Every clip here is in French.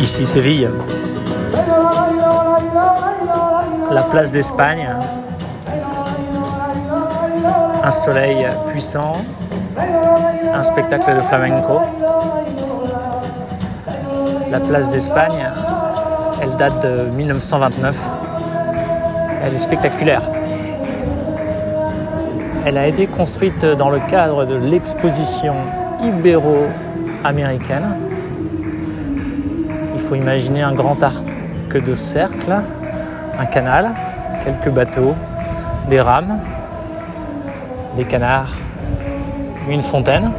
Ici Séville, la place d'Espagne, un soleil puissant, un spectacle de flamenco. La place d'Espagne, elle date de 1929. Elle est spectaculaire. Elle a été construite dans le cadre de l'exposition ibéro-américaine. Faut imaginer un grand arc de cercle, un canal, quelques bateaux, des rames, des canards, une fontaine.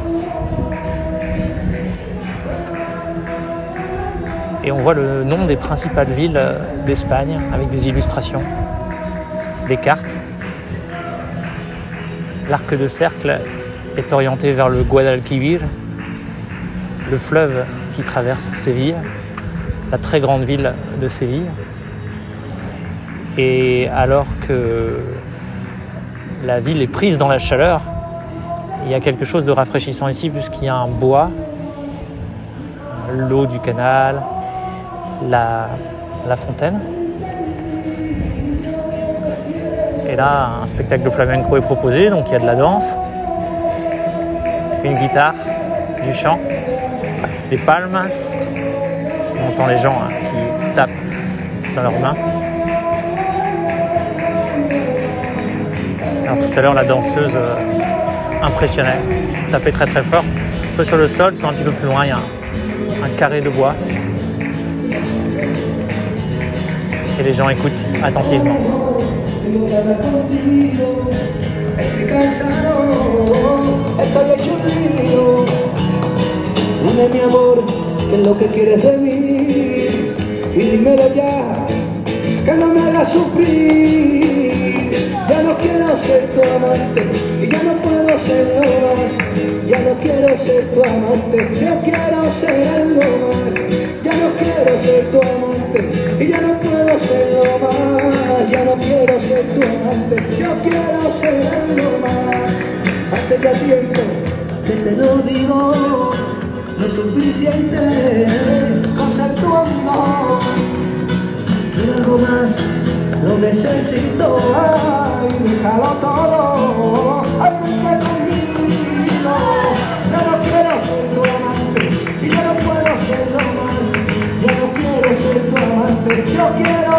Et on voit le nom des principales villes d'Espagne avec des illustrations, des cartes. L'arc de cercle est orienté vers le Guadalquivir, le fleuve qui traverse Séville, la très grande ville de Séville. Et alors que la ville est prise dans la chaleur, il y a quelque chose de rafraîchissant ici puisqu'il y a un bois, l'eau du canal, la, fontaine. Et là, un spectacle de flamenco est proposé, donc il y a de la danse, une guitare, du chant, des palmas, on entend les gens hein, qui tapent dans leurs mains. Alors tout à l'heure, la danseuse euh, impressionnait, tapait très très fort, soit sur le sol, soit un petit peu plus loin, il y a un, carré de bois. Et les gens écoutent attentivement. es dímelo ya, que no me hagas sufrir. Ya no quiero ser tu amante y ya no puedo serlo más. Ya no quiero ser tu amante, yo quiero ser algo más. Ya no quiero ser tu amante y ya no puedo serlo más. Ya no quiero ser tu amante, yo quiero ser algo más. Hace ya tiempo que te lo digo no es suficiente con ser tu amigo algo más, lo necesito, ay, déjalo todo, ay, vente conmigo, ya no quiero ser tu amante, y ya no puedo serlo más, ya no quiero ser tu amante, yo quiero